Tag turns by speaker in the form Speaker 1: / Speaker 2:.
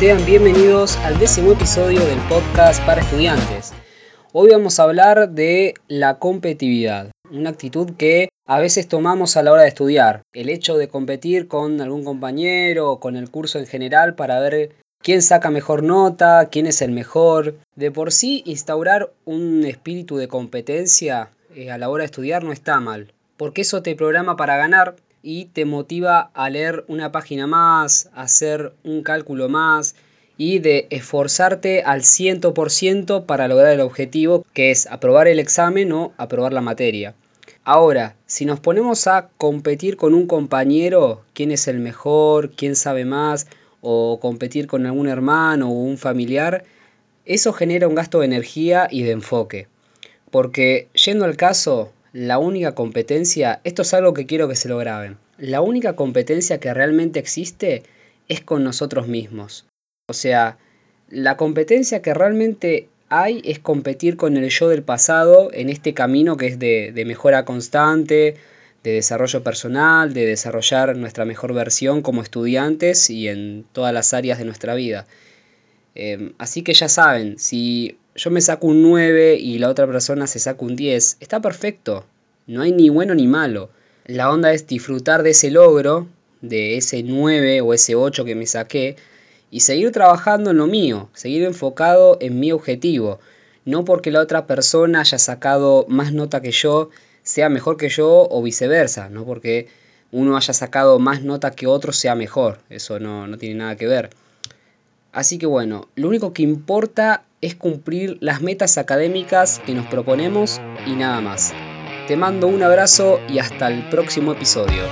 Speaker 1: Sean bienvenidos al décimo episodio del podcast para estudiantes. Hoy vamos a hablar de la competitividad, una actitud que a veces tomamos a la hora de estudiar. El hecho de competir con algún compañero o con el curso en general para ver quién saca mejor nota, quién es el mejor. De por sí, instaurar un espíritu de competencia eh, a la hora de estudiar no está mal, porque eso te programa para ganar y te motiva a leer una página más, a hacer un cálculo más y de esforzarte al 100% para lograr el objetivo que es aprobar el examen o aprobar la materia. Ahora, si nos ponemos a competir con un compañero, quién es el mejor, quién sabe más, o competir con algún hermano o un familiar, eso genera un gasto de energía y de enfoque. Porque yendo al caso, la única competencia, esto es algo que quiero que se lo graben, la única competencia que realmente existe es con nosotros mismos. O sea, la competencia que realmente hay es competir con el yo del pasado en este camino que es de, de mejora constante, de desarrollo personal, de desarrollar nuestra mejor versión como estudiantes y en todas las áreas de nuestra vida. Em, así que ya saben, si yo me saco un 9 y la otra persona se saca un 10, está perfecto. No hay ni bueno ni malo. La onda es disfrutar de ese logro, de ese 9 o ese 8 que me saqué, y seguir trabajando en lo mío, seguir enfocado en mi objetivo. No porque la otra persona haya sacado más nota que yo, sea mejor que yo o viceversa, no porque uno haya sacado más nota que otro sea mejor, eso no, no tiene nada que ver. Así que bueno, lo único que importa es cumplir las metas académicas que nos proponemos y nada más. Te mando un abrazo y hasta el próximo episodio.